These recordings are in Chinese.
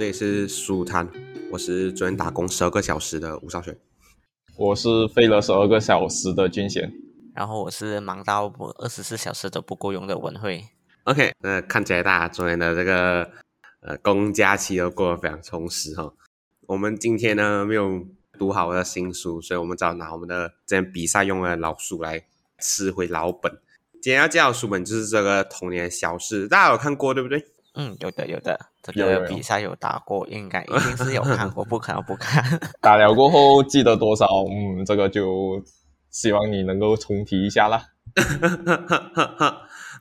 这里是书摊，我是昨天打工十二个小时的吴少璇。我是飞了十二个小时的军衔，然后我是忙到我二十四小时都不够用的文慧。OK，那看起来大家昨天的这个呃公假期都过得非常充实哈。我们今天呢没有读好我的新书，所以我们只好拿我们的之前比赛用的老书来吃回老本。今天要介绍的书本就是这个《童年小事》，大家有看过对不对？嗯，有的有的，这个比赛有打过，应该一定是有看过，不可能不看。打了过后记得多少？嗯，这个就希望你能够重提一下啦。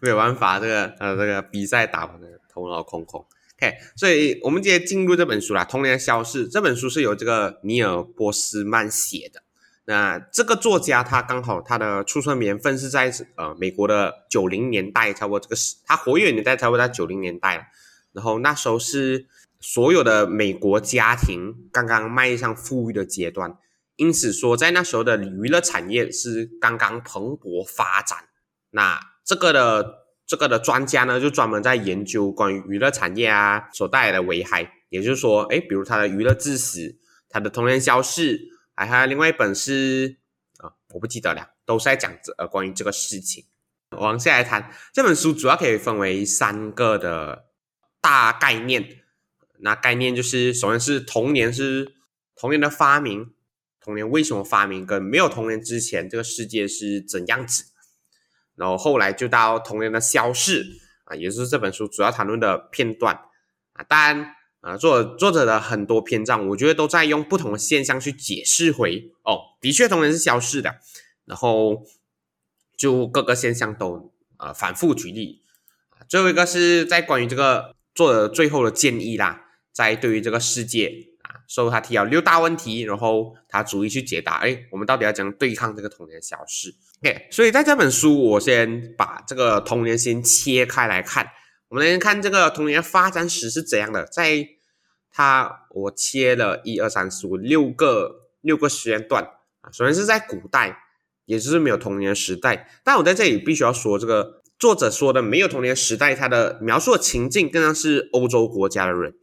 没有办法，这个呃这个比赛打完的头脑空空。OK，所以我们直接进入这本书啦，《童年消逝》这本书是由这个尼尔波斯曼写的。那这个作家他刚好他的出生年份是在呃美国的九零年代，差不多这个时他活跃年代差不多在九零年代了。然后那时候是所有的美国家庭刚刚迈向富裕的阶段，因此说在那时候的娱乐产业是刚刚蓬勃发展。那这个的这个的专家呢，就专门在研究关于娱乐产业啊所带来的危害，也就是说，哎，比如他的娱乐致死，他的童年消逝，还还有另外一本是啊，我不记得了，都是在讲这呃关于这个事情。往下来谈这本书，主要可以分为三个的大概念。那概念就是，首先是童年是童年的发明，童年为什么发明，跟没有童年之前这个世界是怎样子。然后后来就到童年的消逝啊，也是这本书主要谈论的片段啊。当然啊，作作者的很多篇章，我觉得都在用不同的现象去解释回哦，的确童年是消逝的。然后就各个现象都呃反复举例啊。最后一个是在关于这个做的最后的建议啦，在对于这个世界啊，受他提了六大问题，然后他逐一去解答。哎，我们到底要怎样对抗这个童年消逝？OK，所以在这本书，我先把这个童年先切开来看。我们来看这个童年发展史是怎样的。在它我切了一二三四五六个六个时间段啊。首先是在古代，也就是没有童年时代。但我在这里必须要说，这个作者说的没有童年时代，他的描述的情境更像是欧洲国家的人，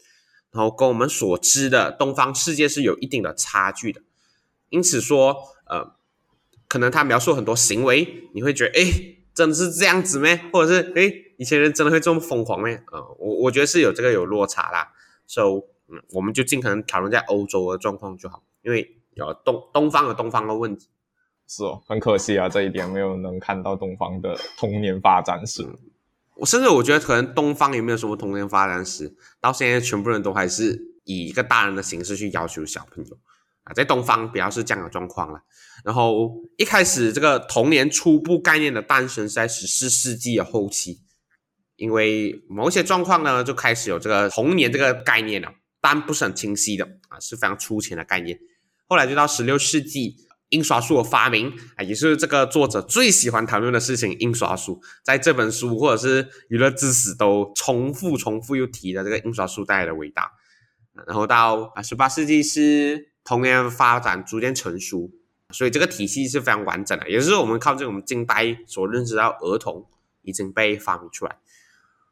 然后跟我们所知的东方世界是有一定的差距的。因此说，呃，可能他描述很多行为，你会觉得，哎，真的是这样子咩？或者是，哎，以前人真的会这么疯狂咩？啊、我我觉得是有这个有落差啦。So，嗯，我们就尽可能讨论在欧洲的状况就好，因为有东东方和东方的问题。是哦，很可惜啊，这一点没有能看到东方的童年发展史。我甚至我觉得可能东方也没有什么童年发展史，到现在全部人都还是以一个大人的形式去要求小朋友啊，在东方比较是这样的状况了。然后一开始这个童年初步概念的诞生是在十四世纪的后期，因为某些状况呢就开始有这个童年这个概念了，但不是很清晰的啊，是非常粗浅的概念。后来就到十六世纪。印刷术的发明啊，也是这个作者最喜欢谈论的事情。印刷术在这本书或者是娱乐知识都重复、重复又提的这个印刷术带来的伟大。然后到啊十八世纪是童年发展逐渐成熟，所以这个体系是非常完整的，也是我们靠这种近代所认识到儿童已经被发明出来。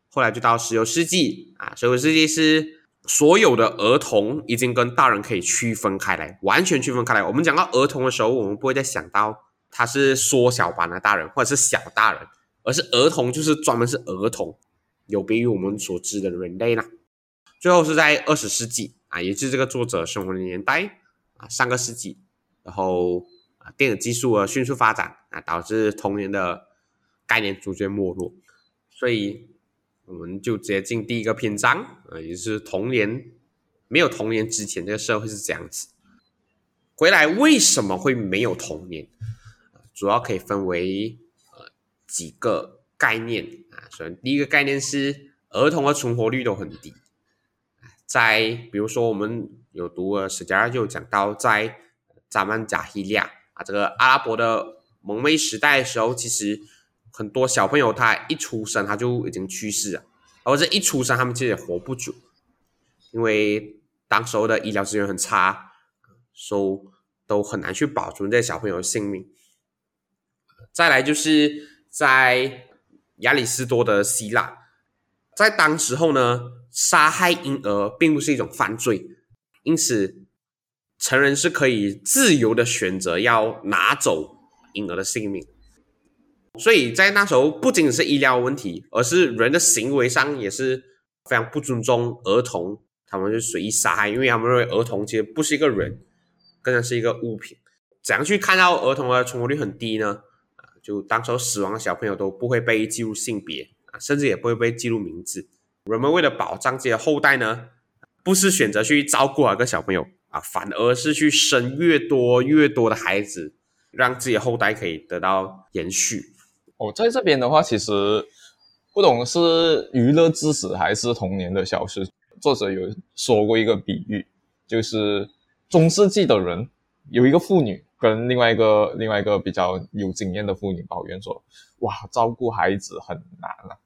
后来就到十九世纪啊，十九世纪是。所有的儿童已经跟大人可以区分开来，完全区分开来。我们讲到儿童的时候，我们不会再想到他是缩小版的大人或者是小大人，而是儿童就是专门是儿童，有别于我们所知的人类啦。最后是在二十世纪啊，也就是这个作者生活的年代啊，上个世纪，然后啊，电子技术啊迅速发展啊，导致童年的概念逐渐没落，所以。我们就直接进第一个篇章，呃，也是童年没有童年之前，这个社会是这样子。回来为什么会没有童年？主要可以分为呃几个概念啊。首先，第一个概念是儿童的存活率都很低。在比如说，我们有读了史加就讲到，在扎曼贾希利亚啊这个阿拉伯的蒙昧时代的时候，其实。很多小朋友他一出生他就已经去世了，而这一出生他们其实也活不久，因为当时候的医疗资源很差，所以都很难去保存这些小朋友的性命。再来就是在亚里士多德希腊，在当时候呢，杀害婴儿并不是一种犯罪，因此成人是可以自由的选择要拿走婴儿的性命。所以在那时候，不仅仅是医疗问题，而是人的行为上也是非常不尊重儿童，他们就随意杀害，因为他们认为儿童其实不是一个人，更像是一个物品。怎样去看到儿童的存活率很低呢？啊，就当时候死亡的小朋友都不会被记录性别啊，甚至也不会被记录名字。人们为了保障自己的后代呢，不是选择去照顾一个小朋友啊，反而是去生越多越多的孩子，让自己的后代可以得到延续。哦，在这边的话，其实不懂是娱乐至死还是童年的消失。作者有说过一个比喻，就是中世纪的人有一个妇女跟另外一个另外一个比较有经验的妇女抱怨说：“哇，照顾孩子很难啊，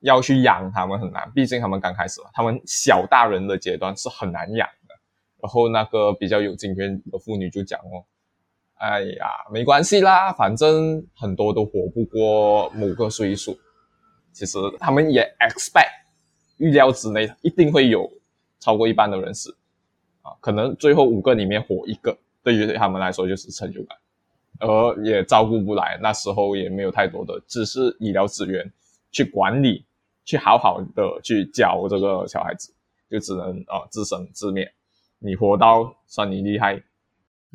要去养他们很难，毕竟他们刚开始，他们小大人的阶段是很难养的。”然后那个比较有经验的妇女就讲哦。哎呀，没关系啦，反正很多都活不过某个岁数。其实他们也 expect 预料之内一定会有超过一半的人死啊，可能最后五个里面活一个，对于他们来说就是成就感，而也照顾不来。那时候也没有太多的知识、医疗资源去管理，去好好的去教这个小孩子，就只能啊自生自灭。你活到算你厉害。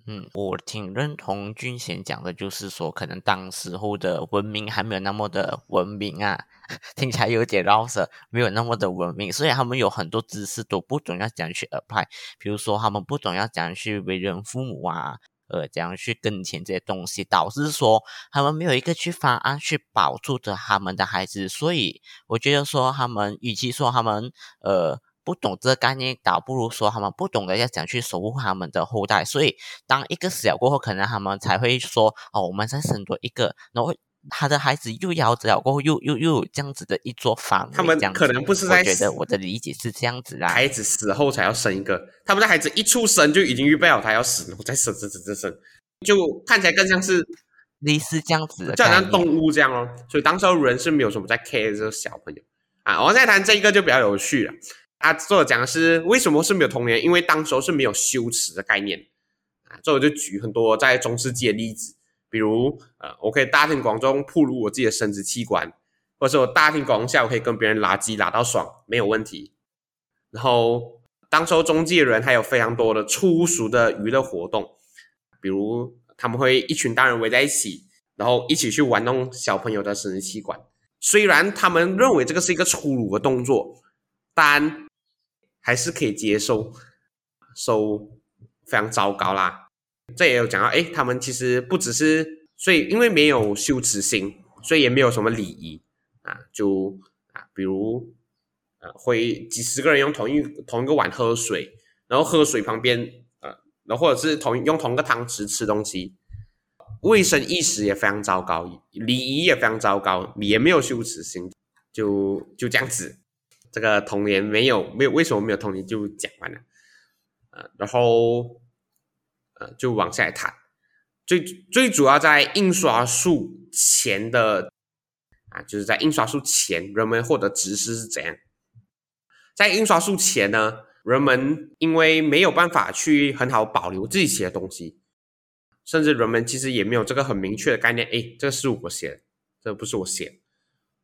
嗯，我挺认同俊贤讲的，就是说，可能当时候的文明还没有那么的文明啊，听起来有点绕舌，没有那么的文明，所以他们有很多知识都不懂要怎样去 apply，比如说他们不懂要怎样去为人父母啊，呃，怎样去跟前这些东西，导致说他们没有一个去方案去保住着他们的孩子，所以我觉得说他们与其说他们呃。不懂这个概念，倒不如说他们不懂得要怎样去守护他们的后代。所以，当一个死了过后，可能他们才会说：“哦，我们再生多一个。”然后他的孩子又夭折了过后，又又又有这样子的一座房。他们可能不是在觉得我的理解是这样子啦。孩子死后才要生一个，他们的孩子一出生就已经预备好他要死，然后再生生生生生，就看起来更像是类似这样子，就好像动物这样哦。所以当时候人是没有什么在 care 这个小朋友啊。我再谈这一个就比较有趣了。他作者讲的是为什么是没有童年？因为当时候是没有羞耻的概念啊。作者就举很多在中世纪的例子，比如呃，我可以大庭广众暴露我自己的生殖器官，或者说我大庭广众下我可以跟别人拉鸡拉到爽，没有问题。然后当时候中纪人还有非常多的粗俗的娱乐活动，比如他们会一群大人围在一起，然后一起去玩弄小朋友的生殖器官。虽然他们认为这个是一个粗鲁的动作，但还是可以接受，收非常糟糕啦。这也有讲到，哎，他们其实不只是，所以因为没有羞耻心，所以也没有什么礼仪啊，就啊，比如呃，会几十个人用同一同一个碗喝水，然后喝水旁边啊，然后或者是同用同个汤匙吃东西，卫生意识也非常糟糕，礼仪也非常糟糕，也没有羞耻心，就就这样子。这个童年没有没有为什么没有童年就讲完了，呃，然后呃就往下谈，最最主要在印刷术前的啊，就是在印刷术前，人们获得知识是怎样？在印刷术前呢，人们因为没有办法去很好保留自己写的东西，甚至人们其实也没有这个很明确的概念，哎，这是我写的，这不是我写，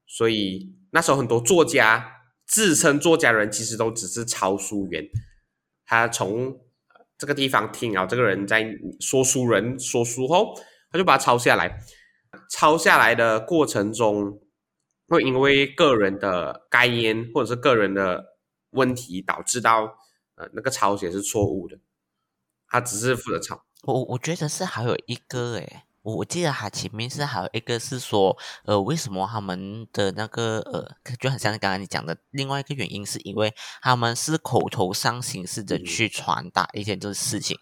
所以那时候很多作家。自称作家的人其实都只是抄书员，他从这个地方听啊，这个人在说书人说书后，他就把它抄下来。抄下来的过程中，会因为个人的概念或者是个人的问题，导致到呃那个抄写是错误的。他只是负责抄。我我觉得是还有一个诶。我我记得他前面是还有一个是说，呃，为什么他们的那个呃，就很像刚刚你讲的，另外一个原因是因为他们是口头上形式的去传达一些这个事情，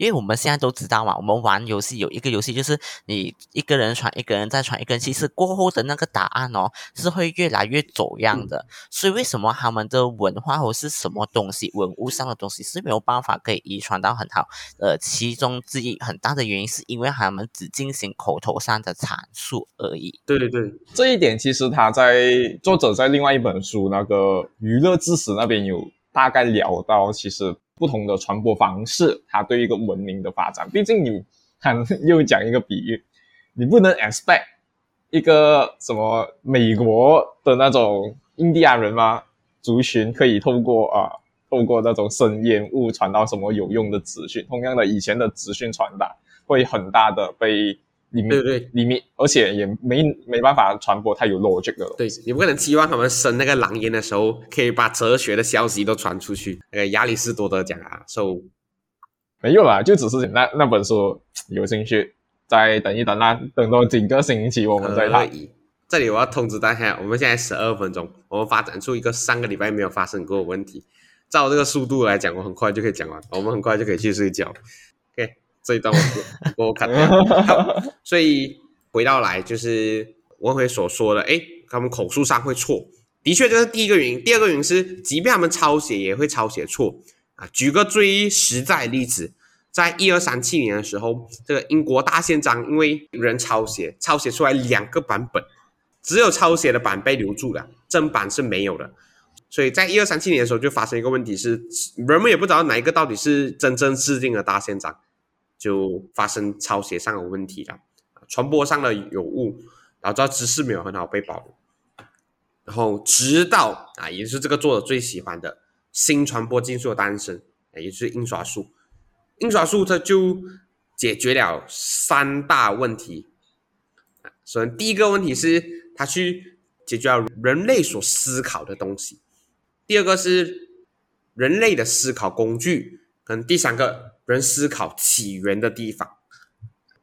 因为我们现在都知道嘛，我们玩游戏有一个游戏就是你一个人传一个人再传一个人，其实过后的那个答案哦是会越来越走样的。所以为什么他们的文化或是什么东西文物上的东西是没有办法可以遗传到很好？呃，其中之一很大的原因是因为他们只进行口头上的阐述而已。对对对，这一点其实他在作者在另外一本书那个娱乐知识那边有大概聊到，其实。不同的传播方式，它对一个文明的发展，毕竟你看又讲一个比喻，你不能 expect 一个什么美国的那种印第安人吗？族群可以透过啊，透过那种声烟雾传到什么有用的资讯？同样的，以前的资讯传达会很大的被。里面对对里面，而且也没没办法传播太有 logic 的。对你不可能期望他们生那个狼烟的时候，可以把哲学的消息都传出去。那个亚里士多德讲啊，so 没有啦，就只是那那本书有兴趣，再等一等啦，等到整个星期我们再谈。这里我要通知大家，我们现在十二分钟，我们发展出一个上个礼拜没有发生过的问题。照这个速度来讲，我很快就可以讲完，我们很快就可以去睡觉。OK。这一段我我看 掉，所以回到来就是文辉所说的，哎，他们口述上会错，的确这是第一个原因。第二个原因是，即便他们抄写也会抄写错啊。举个最实在例子，在一二三七年的时候，这个英国大宪章因为人抄写，抄写出来两个版本，只有抄写的版被留住了，正版是没有的。所以在一二三七年的时候就发生一个问题，是人们也不知道哪一个到底是真正制定的大宪章。就发生抄写上的问题了，传播上的有误，导致知识没有很好被保留。然后直到啊，也是这个作者最喜欢的新传播技术的诞生，也就是印刷术。印刷术它就解决了三大问题。首先，第一个问题是它去解决了人类所思考的东西；第二个是人类的思考工具；跟第三个。人思考起源的地方，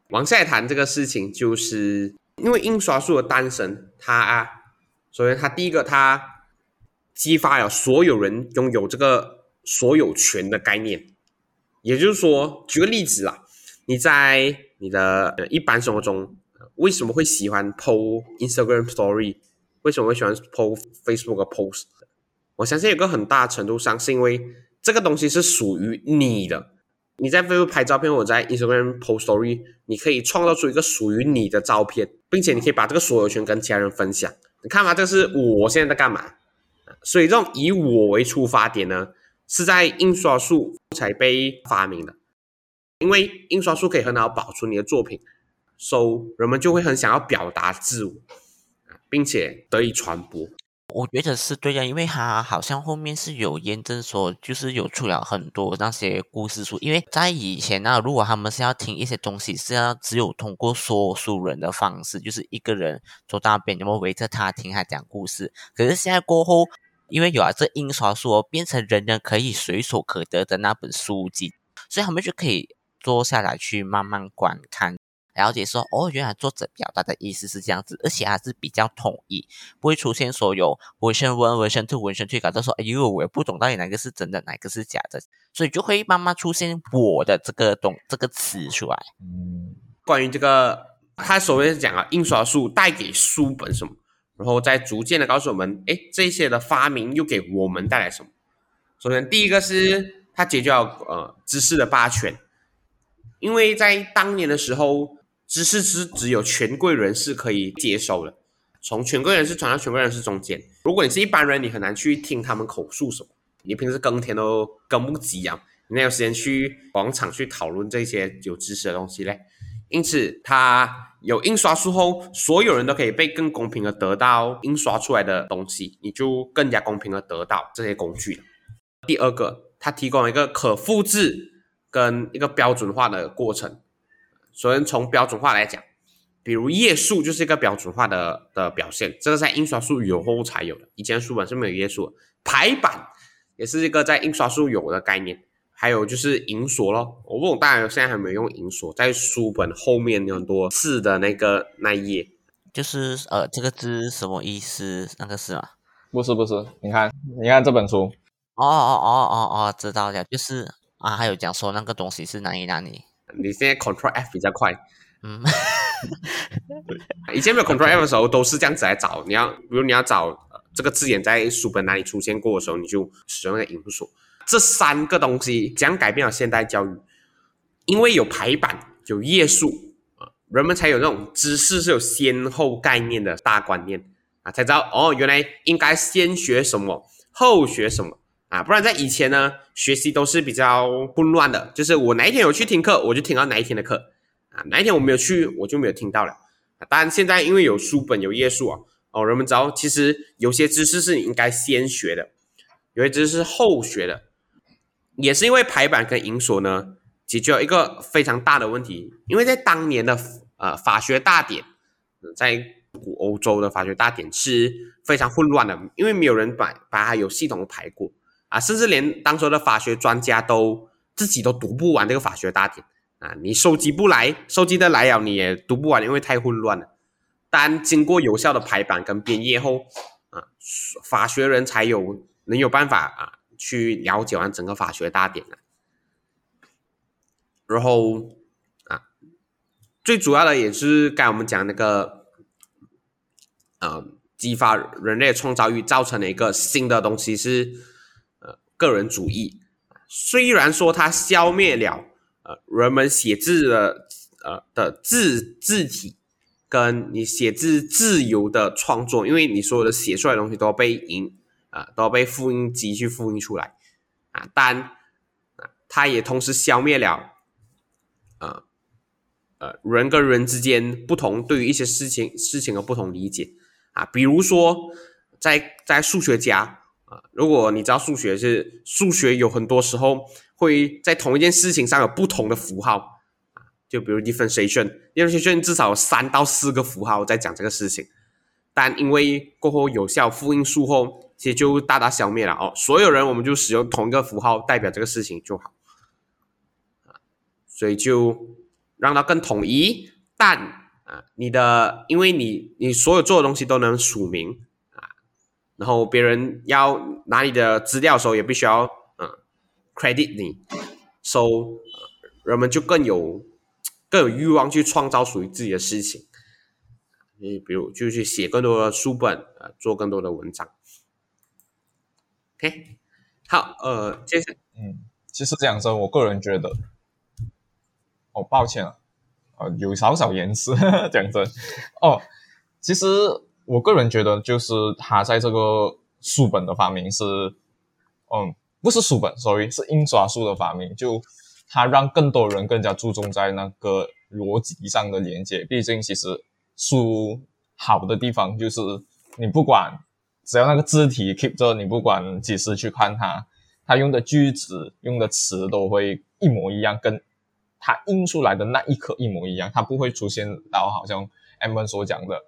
往下谈这个事情，就是因为印刷术的诞生，它啊首先它第一个，它激发了所有人拥有这个所有权的概念。也就是说，举个例子啦，你在你的一般生活中，为什么会喜欢 PO Instagram Story？为什么会喜欢 PO Facebook Post？我相信有个很大程度上是因为这个东西是属于你的。你在 Facebook 拍照片，我在 Instagram post story，你可以创造出一个属于你的照片，并且你可以把这个所有权跟其他人分享。你看嘛，这是我现在在干嘛？所以这种以我为出发点呢，是在印刷术才被发明的。因为印刷术可以很好保存你的作品，所以人们就会很想要表达自我，并且得以传播。我觉得是对的，因为他好像后面是有验证说，就是有出了很多那些故事书。因为在以前呢，如果他们是要听一些东西，是要只有通过说书人的方式，就是一个人坐到边，然后围着他听他讲故事。可是现在过后，因为有了这印刷术，变成人人可以随手可得的那本书籍，所以他们就可以坐下来去慢慢观看。了解说哦，原来作者表达的意思是这样子，而且还是比较统一，不会出现所有文身文、文生兔、文生退，搞到说哎呦，我也不懂到底哪个是真的，哪个是假的，所以就会慢慢出现我的这个懂这个词出来。关于这个，他所谓是讲啊，印刷术带给书本什么，然后再逐渐的告诉我们，哎，这些的发明又给我们带来什么？首先，第一个是它解决了呃知识的霸权，因为在当年的时候。知识是只有权贵人士可以接收的，从权贵人士传到权贵人士中间。如果你是一般人，你很难去听他们口述什么。你平时耕田都耕不及啊，你哪有时间去广场去讨论这些有知识的东西嘞？因此，它有印刷术后，所有人都可以被更公平的得到印刷出来的东西，你就更加公平的得到这些工具。第二个，它提供了一个可复制跟一个标准化的过程。首先从标准化来讲，比如页数就是一个标准化的的表现，这个在印刷术有后才有的，以前书本是没有页数。排版也是一个在印刷术有的概念，还有就是银锁咯，我不懂大家现在还没有用银锁，在书本后面有很多字的那个那一页，就是呃这个字什么意思？那个是吗？不是不是，你看你看这本书，哦哦哦哦哦，知道了，就是。啊，还有讲说那个东西是哪里哪里，你现在 Control F 比较快，嗯，以前没有 Control F 的时候都是这样子来找。你要，比如你要找、呃这个字眼在书本哪里出现过的时候，你就使用那个引数。这三个东西将改变了现代教育，因为有排版、有页数啊，人们才有那种知识是有先后概念的大观念啊，才知道哦，原来应该先学什么，后学什么啊，不然在以前呢，学习都是比较混乱的，就是我哪一天有去听课，我就听到哪一天的课啊，哪一天我没有去，我就没有听到了。啊当然，现在因为有书本有页数啊，哦，人们知道其实有些知识是你应该先学的，有些知识是后学的，也是因为排版跟引锁呢，解决了一个非常大的问题。因为在当年的呃法学大典，在古欧洲的法学大典是非常混乱的，因为没有人把把它有系统的排过啊，甚至连当时的法学专家都自己都读不完这个法学大典。啊，你收集不来，收集得来了你也读不完，因为太混乱了。但经过有效的排版跟编页后，啊，法学人才有能有办法啊去了解完整个法学大典啊。然后啊，最主要的也是刚我们讲那个，呃，激发人类创造欲造成的一个新的东西是个人主义。虽然说它消灭了。呃，人们写字的呃的字字体，跟你写字自由的创作，因为你所有的写出来的东西都要被印啊、都要被复印机去复印出来啊，但啊，它也同时消灭了呃呃人跟人之间不同对于一些事情事情的不同理解啊，比如说在在数学家啊，如果你知道数学是数学有很多时候。会在同一件事情上有不同的符号啊，就比如 differentiation，differentiation 至少有三到四个符号在讲这个事情，但因为过后有效复印术后，其实就大大消灭了哦。所有人我们就使用同一个符号代表这个事情就好啊，所以就让它更统一。但啊，你的因为你你所有做的东西都能署名，然后别人要拿你的资料的时候也必须要嗯。credit 你，so 人们就更有更有欲望去创造属于自己的事情。你比如就去写更多的书本，呃，做更多的文章。OK，好，呃，接下嗯，其实讲真，我个人觉得，哦，抱歉啊，呃，有少少延迟，讲真，哦，其实我个人觉得，就是他在这个书本的发明是，嗯。不是书本，sorry，是印刷术的发明。就它让更多人更加注重在那个逻辑上的连接。毕竟，其实书好的地方就是你不管只要那个字体 keep 着，你不管几时去看它，它用的句子、用的词都会一模一样，跟它印出来的那一刻一模一样。它不会出现到好像 M 文所讲的，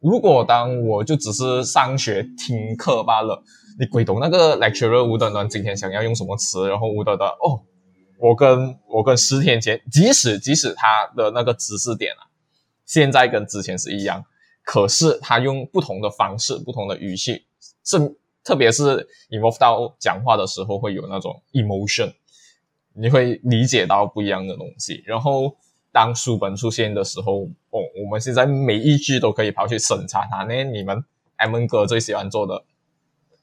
如果当我就只是上学听课罢了。你鬼懂那个 lecturer 吴端端今天想要用什么词，然后吴端端哦，我跟我跟十天前，即使即使他的那个知识点啊，现在跟之前是一样，可是他用不同的方式、不同的语气，是特别是 involve 到讲话的时候会有那种 emotion，你会理解到不一样的东西。然后当书本出现的时候，哦，我们现在每一句都可以跑去审查它，那你们 M 哥最喜欢做的。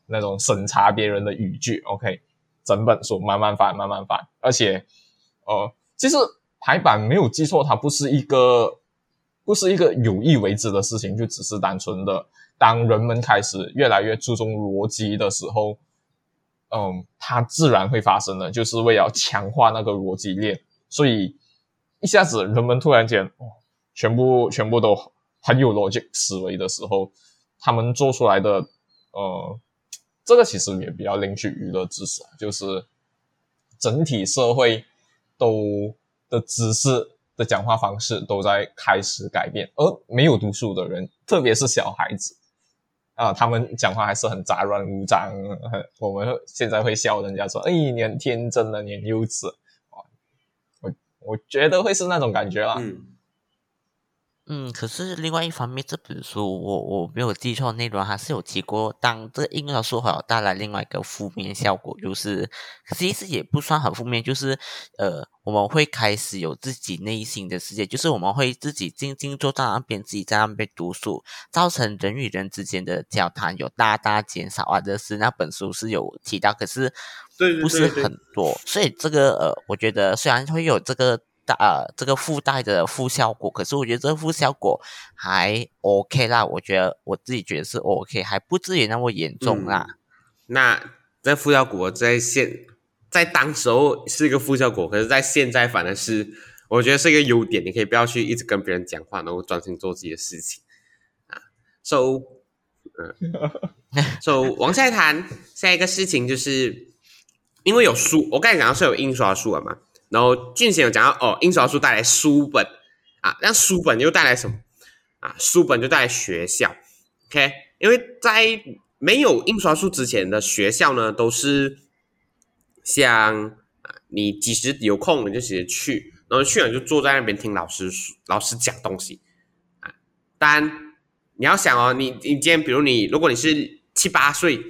那种审查别人的语句，OK，整本书慢慢翻，慢慢翻，而且，呃，其实排版没有记错，它不是一个，不是一个有意为之的事情，就只是单纯的，当人们开始越来越注重逻辑的时候，嗯，它自然会发生的，就是为了强化那个逻辑链，所以一下子人们突然间，哦，全部全部都很有逻辑思维的时候，他们做出来的，呃。这个其实也比较领取娱乐知识，就是整体社会都的知识的讲话方式都在开始改变，而没有读书的人，特别是小孩子啊，他们讲话还是很杂乱无章。我们现在会笑人家说：“哎，你很天真的，你很幼稚。”我我觉得会是那种感觉啦。嗯嗯，可是另外一方面，这本书我我没有记错内容，还是有提过，当这婴儿说好带来另外一个负面效果，就是其实也不算很负面，就是呃，我们会开始有自己内心的世界，就是我们会自己静静坐在那边，自己在那边读书，造成人与人之间的交谈有大大减少啊。这是那本书是有提到，可是不是很多，所以这个呃，我觉得虽然会有这个。呃，这个附带的副效果，可是我觉得这个负效果还 OK 啦，我觉得我自己觉得是 OK，还不至于那么严重啦。那这副效果在现在当时候是一个副效果，可是在现在反而是我觉得是一个优点，你可以不要去一直跟别人讲话，然后专心做自己的事情啊。So，嗯，So 往下谈下一个事情，就是因为有书，我刚才讲到是有印刷书了嘛。然后俊贤有讲到哦，印刷书带来书本啊，那书本又带来什么啊？书本就带来学校，OK？因为在没有印刷书之前的学校呢，都是像啊，你几时有空你就直接去，然后去了就坐在那边听老师老师讲东西啊。当然你要想哦，你你今天比如你，如果你是七八岁，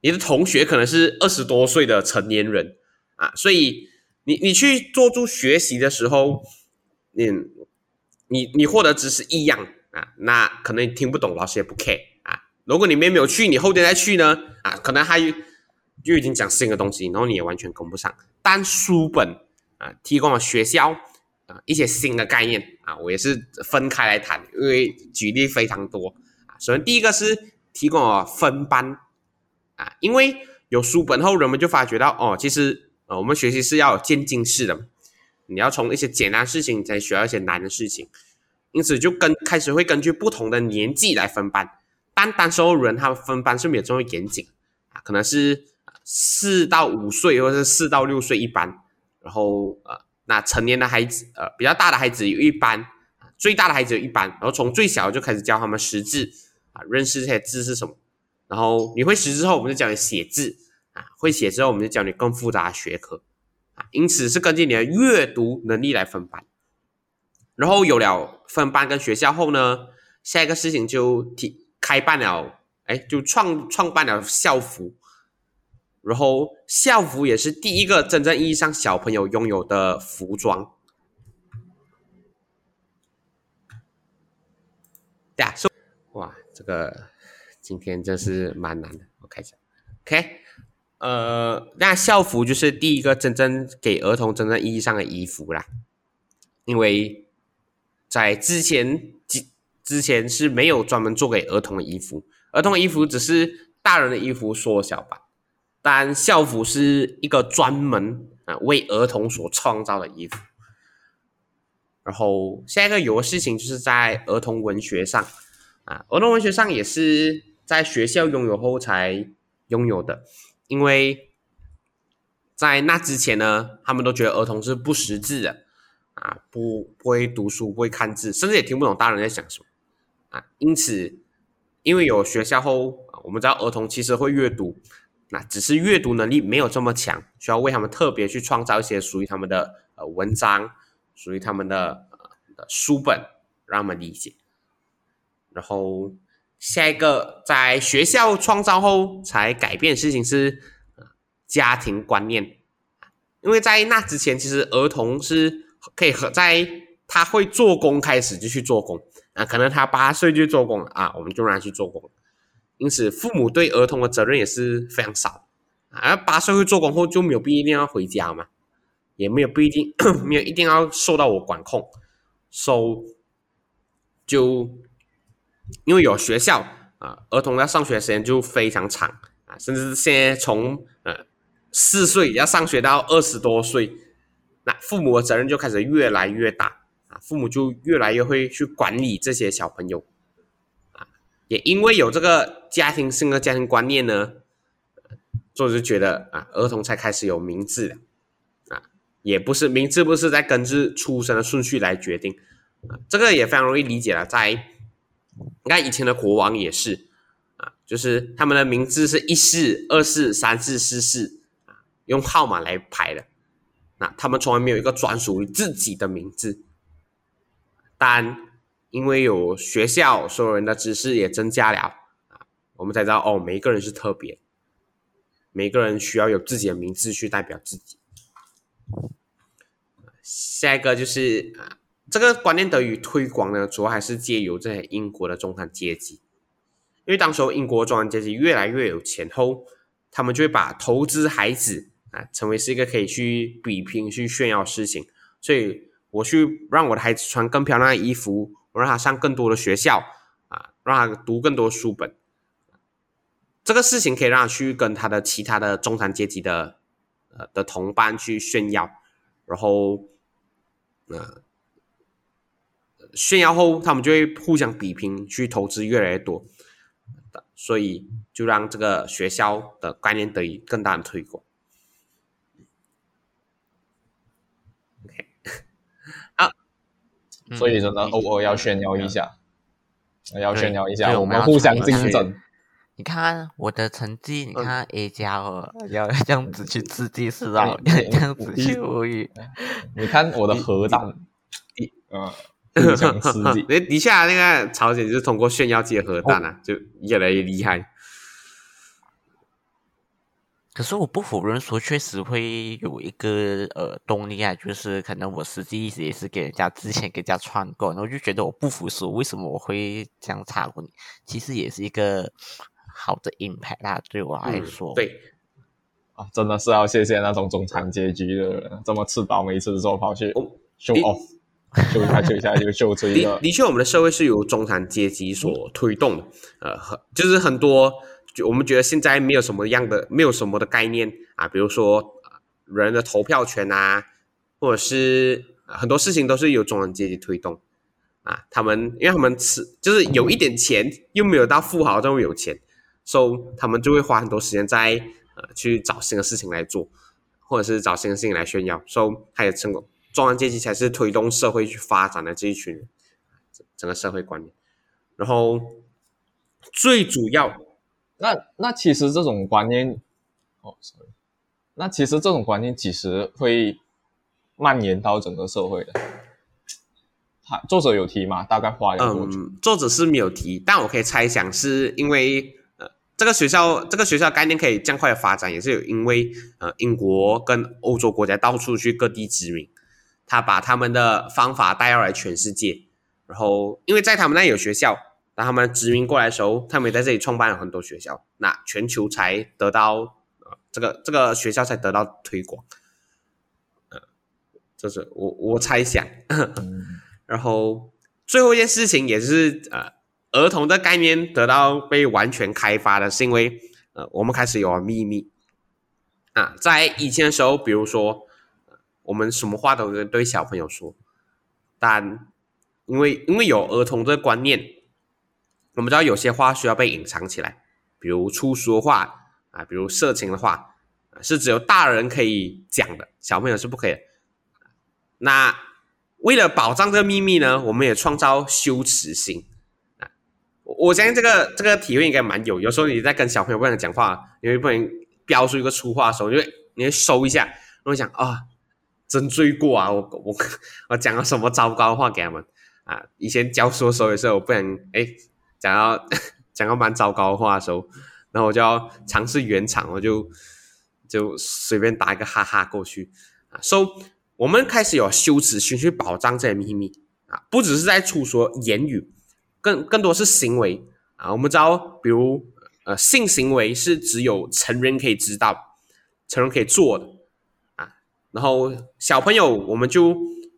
你的同学可能是二十多岁的成年人啊，所以。你你去做出学习的时候，你你你获得知识一样啊，那可能你听不懂，老师也不 care 啊。如果你没有去，你后天再去呢啊，可能他就已经讲新的东西，然后你也完全跟不上。但书本啊，提供了学校啊一些新的概念啊，我也是分开来谈，因为举例非常多啊。首先第一个是提供了分班啊，因为有书本后，人们就发觉到哦，其实。啊，我们学习是要有渐进式的，你要从一些简单事情才学到一些难的事情，因此就跟开始会根据不同的年纪来分班。但单收入人他们分班是没有这么严谨啊，可能是四到五岁或者是四到六岁一班，然后呃，那成年的孩子呃比较大的孩子有一班，最大的孩子有一班，然后从最小就开始教他们识字啊，认识这些字是什么，然后你会识字后，我们就教你写字。啊，会写之后，我们就教你更复杂的学科啊，因此是根据你的阅读能力来分班。然后有了分班跟学校后呢，下一个事情就提开办了，哎，就创创办了校服。然后校服也是第一个真正意义上小朋友拥有的服装。对啊，哇，这个今天真是蛮难的，我看一下，OK。呃，那校服就是第一个真正给儿童真正意义上的衣服啦，因为在之前之之前是没有专门做给儿童的衣服，儿童的衣服只是大人的衣服缩小版，但校服是一个专门啊为儿童所创造的衣服。然后下一个有个事情就是在儿童文学上啊，儿童文学上也是在学校拥有后才拥有的。因为在那之前呢，他们都觉得儿童是不识字的啊，不不会读书，不会看字，甚至也听不懂大人在讲什么啊。因此，因为有学校后，我们知道儿童其实会阅读，那只是阅读能力没有这么强，需要为他们特别去创造一些属于他们的呃文章，属于他们的呃书本，让他们理解，然后。下一个在学校创造后才改变的事情是家庭观念，因为在那之前，其实儿童是可以和在他会做工开始就去做工啊，可能他八岁就做工了啊，我们就让他去做工，因此父母对儿童的责任也是非常少。啊，八岁会做工后就没有必一定要回家嘛，也没有不一定 没有一定要受到我管控，收就。因为有学校啊，儿童要上学时间就非常长啊，甚至现在从呃四岁要上学到二十多岁，那父母的责任就开始越来越大啊，父母就越来越会去管理这些小朋友啊，也因为有这个家庭性的家庭观念呢，作者就觉得啊，儿童才开始有名字啊，也不是名字不是在根据出生的顺序来决定啊，这个也非常容易理解了，在。你看以前的国王也是啊，就是他们的名字是一世、二世、三世、四世啊，用号码来排的。那他们从来没有一个专属于自己的名字。但因为有学校，所有人的知识也增加了啊，我们才知道哦，每一个人是特别，每个人需要有自己的名字去代表自己。下一个就是啊，这个观念得以推广呢，主要还是借由这些英国的中产阶级，因为当时候英国中产阶级越来越有钱后，他们就会把投资孩子啊，成为是一个可以去比拼、去炫耀的事情，所以我去让我的孩子穿更漂亮的衣服。我让他上更多的学校啊，让他读更多书本。这个事情可以让他去跟他的其他的中产阶级的呃的同伴去炫耀，然后呃炫耀后，他们就会互相比拼，去投资越来越多。的，所以就让这个学校的概念得以更大的推广。OK，好 所以真的偶尔要炫耀一下，要炫耀一下，我们互相竞争。你看我的成绩，你看 A 加哦，要这样子去刺激是吧？这样子去无语。你看我的核弹，嗯，哎，底下那个朝鲜就是通过炫耀自己的核弹啊，就越来越厉害。可是我不否认说，确实会有一个呃动力啊，就是可能我实际意思也是给人家之前给人家穿过，然后就觉得我不服输，为什么我会这样插过你？其实也是一个好的 impact 啊，对我来说。对啊，真的是要谢谢那种中产阶级的人，这么吃饱没吃之后跑去 show off，秀一下秀一下就秀出一个。的确，我们的社会是由中产阶级所推动的，呃，很就是很多。就我们觉得现在没有什么样的，没有什么的概念啊，比如说人的投票权啊，或者是很多事情都是由中产阶级推动啊。他们因为他们吃就是有一点钱，又没有到富豪这么有钱，所以他们就会花很多时间在呃去找新的事情来做，或者是找新的事情来炫耀。所以他也成功，中产阶级才是推动社会去发展的这一群人，整个社会观念。然后最主要。那那其实这种观念，哦，sorry，那其实这种观念其实会蔓延到整个社会的。他作者有提吗？大概花了多久？嗯，作者是没有提，但我可以猜想是因为呃，这个学校这个学校概念可以这样快的发展，也是有因为呃，英国跟欧洲国家到处去各地殖民，他把他们的方法带到来全世界，然后因为在他们那有学校。当他们殖民过来的时候，他们也在这里创办了很多学校，那全球才得到呃这个这个学校才得到推广，呃，这是我我猜想。然后最后一件事情也是呃儿童的概念得到被完全开发的，是因为呃我们开始有了秘密啊，在以前的时候，比如说我们什么话都能对小朋友说，但因为因为有儿童的观念。我们知道有些话需要被隐藏起来，比如粗俗的话啊，比如色情的话，是只有大人可以讲的，小朋友是不可以。那为了保障这个秘密呢，我们也创造羞耻心啊。我相信这个这个体会应该蛮有。有时候你在跟小朋友不能讲话，你会不能标出一个粗话的时候，就会你会收一下，然后想啊，真罪过啊！我我 我讲了什么糟糕的话给他们啊？以前教书的时候也是，我不能哎。讲到 讲到蛮糟糕的话的时候，然后我就要尝试圆场，我就就随便打一个哈哈过去啊。So，，我们开始有羞耻心去保障这些秘密啊，不只是在出说言语，更更多是行为啊。我们知道，比如呃，性行为是只有成人可以知道，成人可以做的。然后小朋友，我们就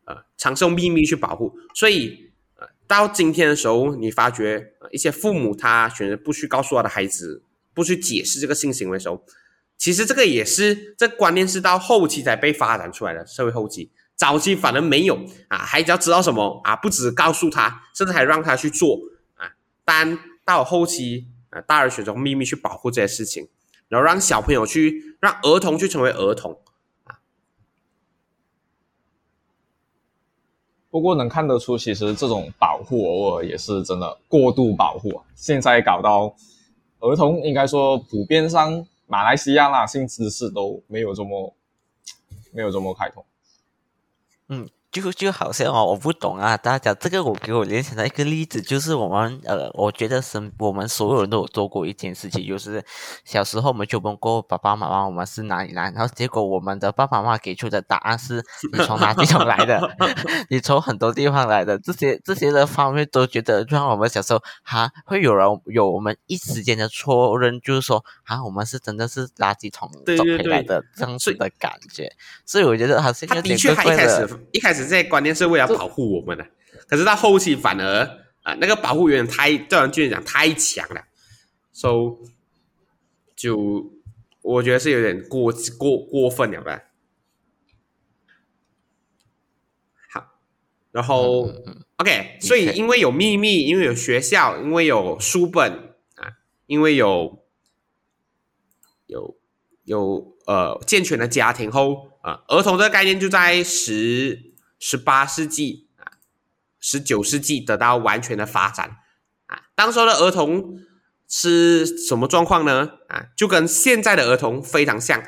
呃尝试用秘密去保护，所以呃。到今天的时候，你发觉一些父母他选择不去告诉他的孩子，不去解释这个性行为的时候，其实这个也是这观念是到后期才被发展出来的。社会后期，早期反而没有啊，孩子要知道什么啊，不止告诉他，甚至还让他去做啊。但到后期啊，大人选择秘密去保护这些事情，然后让小朋友去，让儿童去成为儿童。不过能看得出，其实这种保护偶尔也是真的过度保护。现在搞到儿童，应该说普遍上马来西亚啦，性知识都没有这么没有这么开通。嗯，就就好像哦，我不懂啊，大家这个我给我联想到一个例子，就是我们呃，我觉得身我们所有人都有做过一件事情，就是小时候我们就问过爸爸妈妈我们是哪里来，然后结果我们的爸爸妈妈给出的答案是你从哪地方来的，你从很多地方来的，这些这些的方面都觉得让我们小时候哈会有人有我们一时间的错认，就是说啊我们是真的是垃圾桶走对对对回来的这样子的感觉，所以我觉得好像他的有点确他一开。始一开始这些观念是为了保护我们的，可是到后期反而啊、那个保护有点太对人俊讲太强了，so 就我觉得是有点过过过分了吧。好，然后、嗯嗯 OK，所以因为有秘密，因为有学校，因为有书本啊，因为有有有呃健全的家庭后啊、儿童这个概念就在十十八世纪啊十九世纪得到完全的发展啊。当时候的儿童是什么状况呢？啊，就跟现在的儿童非常像，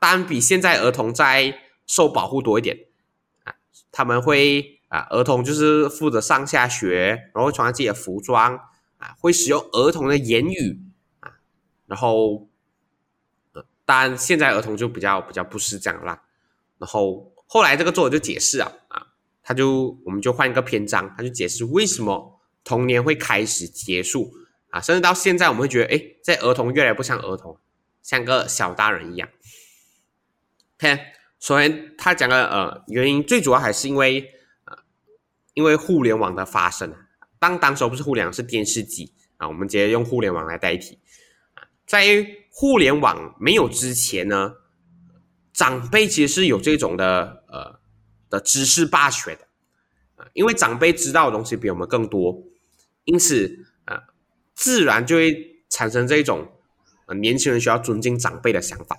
但比现在儿童在受保护多一点啊。他们会啊，儿童就是负责上下学，然后穿自己的服装啊，会使用儿童的言语啊，然后，呃，当然现在儿童就比较比较不是这样啦。然后后来这个作者就解释啊啊，他就我们就换一个篇章，他就解释为什么童年会开始结束啊，甚至到现在我们会觉得，哎，这儿童越来越不像儿童，像个小大人一样。OK，首先他讲的呃原因最主要还是因为呃因为互联网的发生，当当时候不是互联网是电视机啊，我们直接用互联网来代替，在互联网没有之前呢，长辈其实是有这种的呃的知识霸权的啊，因为长辈知道的东西比我们更多，因此啊，自然就会产生这种年轻人需要尊敬长辈的想法。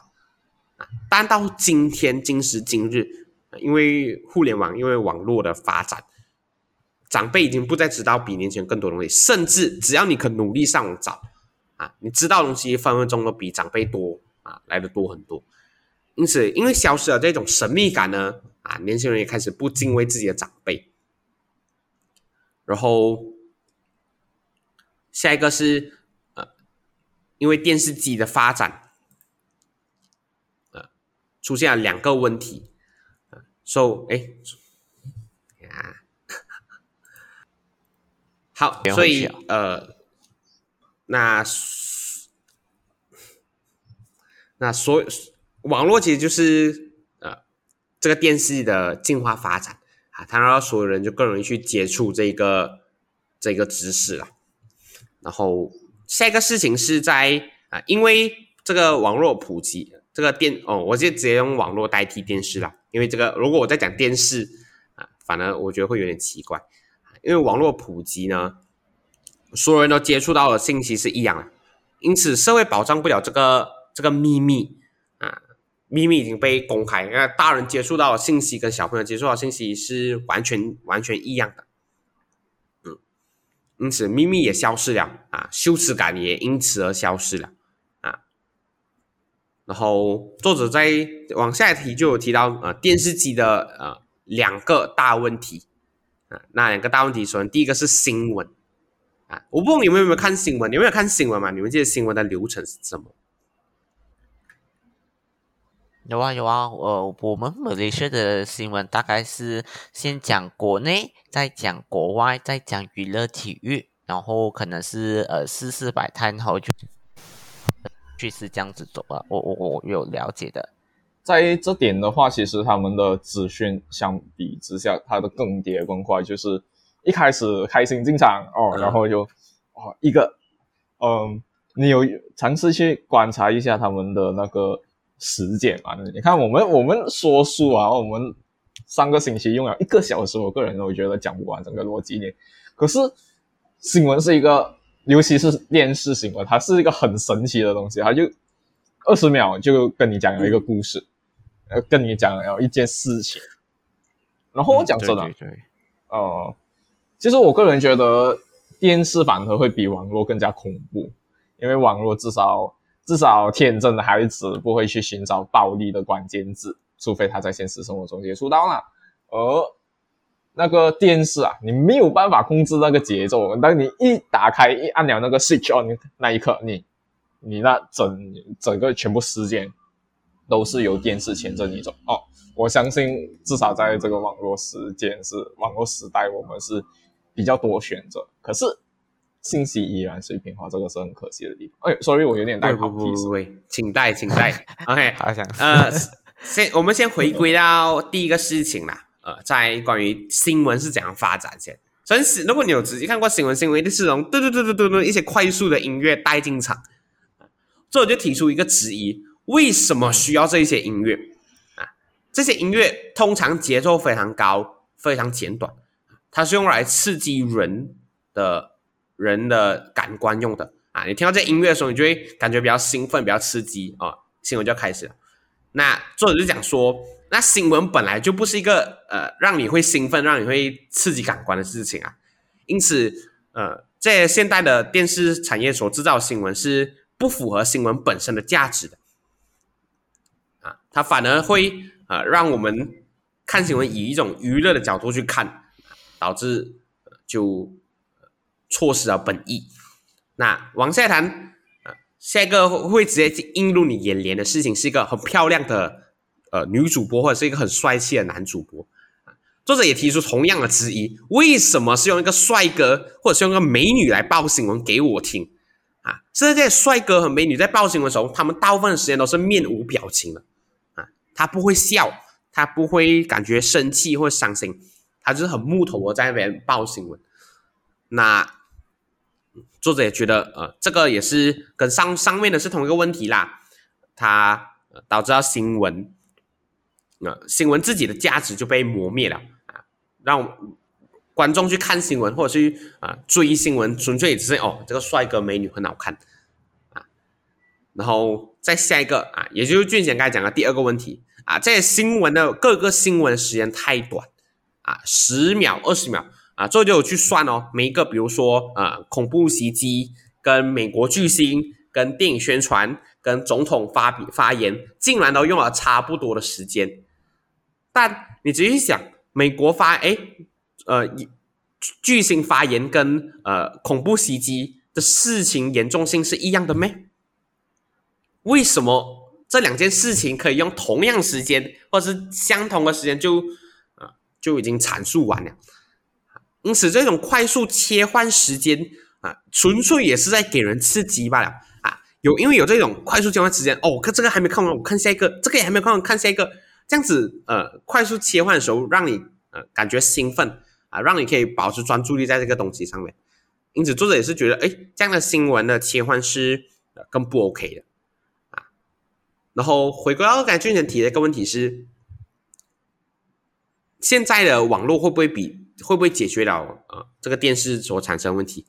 啊但到今天今时今日，呃因为互联网，因为网络的发展，长辈已经不再知道比年轻人更多东西，甚至只要你肯努力上网找啊，你知道东西分分钟都比长辈多啊，来的多很多。因此，因为消失了这种神秘感呢，啊，年轻人也开始不敬畏自己的长辈。然后，下一个是呃，因为电视机的发展，呃出现了两个问题，呃，so 哎，啊，好，所以呃，那那所网络其实就是呃这个电视的进化发展啊，它让所有人就更容易去接触这个这个知识了。然后下一个事情是在啊，因为这个网络普及，这个电哦，我就直接用网络代替电视了，因为这个如果我在讲电视啊，反而我觉得会有点奇怪，因为网络普及呢，所有人都接触到的信息是一样的，因此社会保障不了这个这个秘密，秘密已经被公开，那大人接触到的信息跟小朋友接触到的信息是完全完全一样的。嗯因此秘密也消失了啊，羞耻感也因此而消失了啊。然后作者在往下一题就有提到呃电视机的呃两个大问题啊，那两个大问题，首先第一个是新闻啊，我不懂你们有没有看新闻？你们有看新闻吗？你们记得新闻的流程是什么？有啊有啊，呃，我们马来西亚的新闻大概是先讲国内，再讲国外，再讲娱乐体育，然后可能是呃四四百摊，然后就就是这样子走啊。我我我有了解的，在这点的话，其实他们的资讯相比之下，它的更迭更快，就是一开始开心进场哦，嗯然后就哦一个，嗯，你有尝试去观察一下他们的那个时间嘛？你看我们我们说书啊，我们上个星期用了一个小时，我个人都觉得讲不完整个逻辑链。可是新闻是一个，尤其是电视新闻，它是一个很神奇的东西，它就二十秒就跟你讲了一个故事。呃，跟你讲了一件事情，然后我讲真的，对对对呃，其实我个人觉得电视反而会比网络更加恐怖，因为网络至少至少天真的孩子不会去寻找暴力的关键字，除非他在现实生活中接触到了。而那个电视啊，你没有办法控制那个节奏。当你一打开一按了那个 switch on 那一刻，你你那整整个全部时间都是由电视牵着你走哦。我相信至少在这个网络时间是网络时代，我们是比较多选择。可是信息依然碎片化，这个是很可惜的地方。哎，sorry，我有点带跑题。不不不，请带，请带。OK，好想呃，先我们先回归到第一个事情啦。呃，在关于新闻是怎样发展先，真是如果你有仔细看过新闻，新闻一定是从嘟嘟嘟嘟嘟嘟一些快速的音乐带进场，这我就提出一个质疑：为什么需要这一些音乐啊？这些音乐通常节奏非常高，非常简短，它是用来刺激人的人的感官用的啊！你听到这音乐的时候，你就会感觉比较兴奋，比较刺激啊！新闻就要开始了。那作者就讲说。那新闻本来就不是一个呃让你会兴奋、让你会刺激感官的事情啊，因此呃，在现代的电视产业所制造的新闻是不符合新闻本身的价值的啊，它反而会呃让我们看新闻以一种娱乐的角度去看，导致就错失了本意。那往下谈啊，下一个会直接映入你眼帘的事情是一个很漂亮的。呃，女主播或者是一个很帅气的男主播作者也提出同样的质疑：为什么是用一个帅哥或者是用一个美女来报新闻给我听啊？这些帅哥和美女在报新闻的时候，他们大部分时间都是面无表情的啊，他不会笑，他不会感觉生气或伤心，他就是很木头的在那边报新闻。那作者也觉得，呃，这个也是跟上上面的是同一个问题啦，他导致到新闻。那新闻自己的价值就被磨灭了啊！让观众去看新闻或者去啊追新闻，纯粹只是哦这个帅哥美女很好看啊。然后再下一个啊，也就是俊贤刚才讲的第二个问题啊，这些新闻的各个新闻时间太短啊，十秒、二十秒啊，这就有去算哦，每一个比如说啊恐怖袭击、跟美国巨星、跟电影宣传、跟总统发笔发言，竟然都用了差不多的时间。但你仔细想，美国发哎，呃，巨星发言跟呃恐怖袭击的事情严重性是一样的没？为什么这两件事情可以用同样时间或是相同的时间就啊就已经阐述完了？因此，这种快速切换时间啊，纯粹也是在给人刺激罢了啊。有因为有这种快速切换时间哦，看这个还没看完，我看下一个，这个也还没看完，看下一个。这样子，呃，快速切换的时候，让你呃感觉兴奋啊，让你可以保持专注力在这个东西上面。因此，作者也是觉得，哎，这样的新闻的切换是更不 OK 的啊。然后回归到刚才俊前提的一个问题是，现在的网络会不会比会不会解决了呃这个电视所产生问题？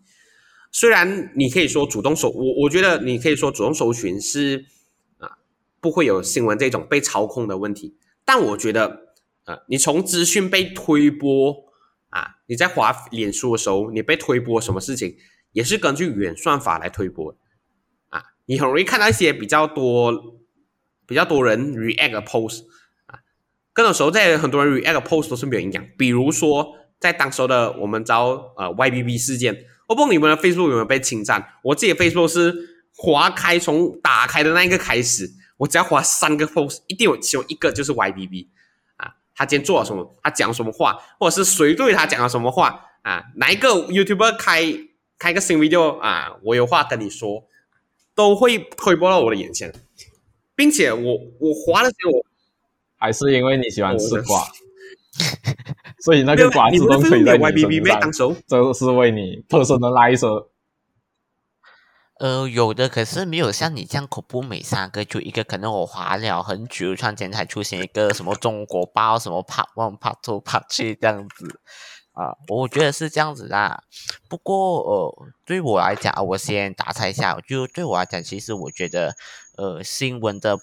虽然你可以说主动搜，我我觉得你可以说主动搜寻是啊不会有新闻这种被操控的问题。但我觉得，呃，你从资讯被推播啊，你在滑脸书的时候，你被推播什么事情，也是根据原算法来推播啊。你很容易看到一些比较多、比较多人 react post 啊，更多时候在很多人 react post 都是没有营养。比如说，在当时的我们招呃 YBB 事件，我不知道你们的 Facebook 有没有被侵占。我自己的 Facebook 是划开从打开的那一个开始。我只要划三个 post，一定有其中一个就是 YBB 啊，他今天做了什么？他讲什么话？或者是谁对他讲了什么话啊？哪一个 YouTuber 开开个新 video 啊？我有话跟你说，都会推播到我的眼前，并且我我划的时候，还是因为你喜欢吃瓜，所以那个瓜自动推在你身上，这是为你特殊的来色。呃，有的，可是没有像你这样恐怖美三个，就一个可能我划了很久，突然间才出现一个什么中国包，什么 part one part two part three 这样子啊，我觉得是这样子啦。不过呃，对我来讲，我先打岔一下，就对我来讲，其实我觉得呃，新闻的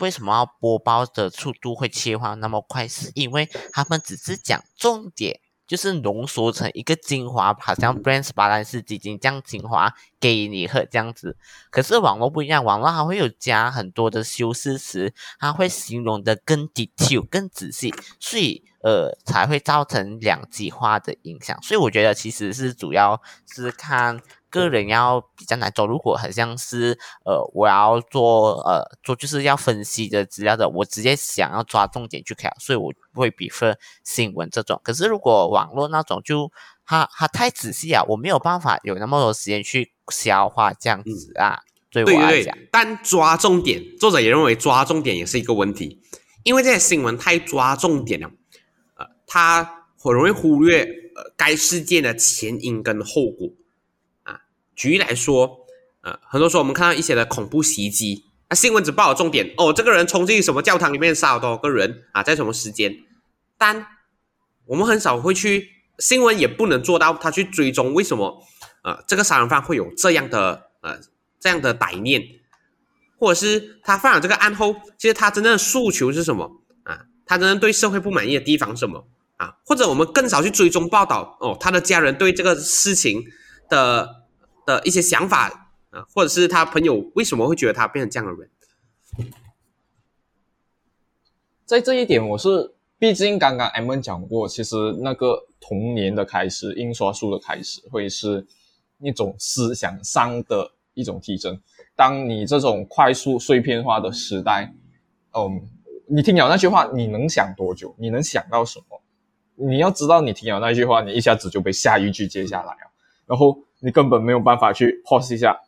为什么要播报的速度会切换那么快，是因为他们只是讲重点。就是浓缩成一个精华，好像 Brands 巴兰斯基金这样精华给你喝这样子。可是网络不一样，网络还会有加很多的修饰词，它会形容的更 detail、更仔细，所以呃才会造成两极化的影响。所以我觉得其实是主要是看。个人要比较难做，如果很像是呃，我要做呃做就是要分析的资料的，我直接想要抓重点去看，所以我会比分新闻这种。可是如果网络那种，就它它太仔细啊，我没有办法有那么多时间去消化这样子啊。对对对，但抓重点，作者也认为抓重点也是一个问题，因为这些新闻太抓重点了，呃，它很容易忽略呃该事件的前因跟后果。举例来说，呃，很多时候我们看到一些的恐怖袭击，那新闻只报了重点哦，这个人冲进什么教堂里面杀了多少个人啊，在什么时间？但我们很少会去新闻也不能做到他去追踪为什么呃这个杀人犯会有这样的呃这样的歹念，或者是他犯了这个案后，其实他真正的诉求是什么啊？他真正对社会不满意的地方什么啊？或者我们更少去追踪报道哦，他的家人对这个事情的。的一些想法啊，或者是他朋友为什么会觉得他变成这样的人？在这一点，我是毕竟刚刚 M 讲过，其实那个童年的开始，印刷术的开始，会是一种思想上的一种提升。当你这种快速碎片化的时代，嗯，你听了那句话，你能想多久？你能想到什么？你要知道，你听了那句话，你一下子就被下一句接下来了，然后。你根本没有办法去 pause 一下，